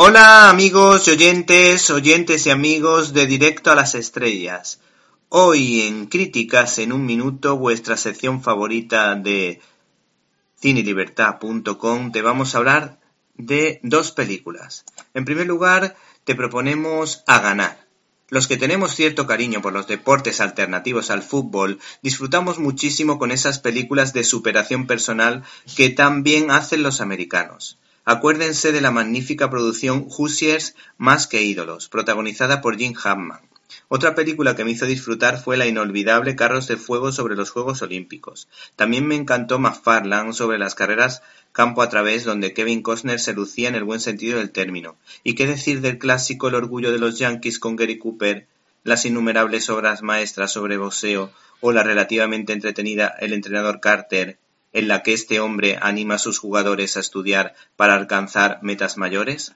Hola amigos y oyentes, oyentes y amigos de Directo a las Estrellas. Hoy en Críticas en un Minuto, vuestra sección favorita de cinelibertad.com, te vamos a hablar de dos películas. En primer lugar, te proponemos A Ganar. Los que tenemos cierto cariño por los deportes alternativos al fútbol, disfrutamos muchísimo con esas películas de superación personal que tan bien hacen los americanos. Acuérdense de la magnífica producción Hoosiers Más que ídolos, protagonizada por Jim Hammond. Otra película que me hizo disfrutar fue la inolvidable Carros de Fuego sobre los Juegos Olímpicos. También me encantó McFarland sobre las carreras campo a través donde Kevin Costner se lucía en el buen sentido del término. ¿Y qué decir del clásico El orgullo de los Yankees con Gary Cooper, las innumerables obras maestras sobre boxeo o la relativamente entretenida El entrenador Carter, en la que este hombre anima a sus jugadores a estudiar para alcanzar metas mayores?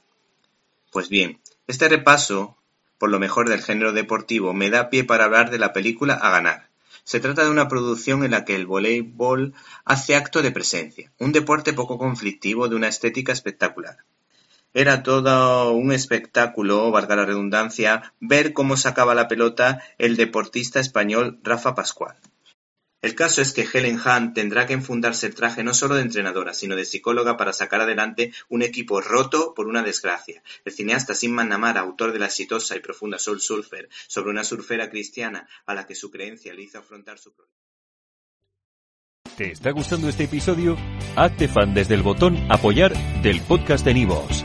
Pues bien, este repaso por lo mejor del género deportivo me da pie para hablar de la película A ganar. Se trata de una producción en la que el voleibol hace acto de presencia, un deporte poco conflictivo de una estética espectacular. Era todo un espectáculo, valga la redundancia, ver cómo sacaba la pelota el deportista español Rafa Pascual. El caso es que Helen Hunt tendrá que enfundarse el traje no solo de entrenadora, sino de psicóloga para sacar adelante un equipo roto por una desgracia. El cineasta Simman Namara, autor de la exitosa y profunda Soul Surfer, sobre una surfera cristiana a la que su creencia le hizo afrontar su problema. ¿Te está gustando este episodio? Hazte fan desde el botón Apoyar del podcast de Nivos.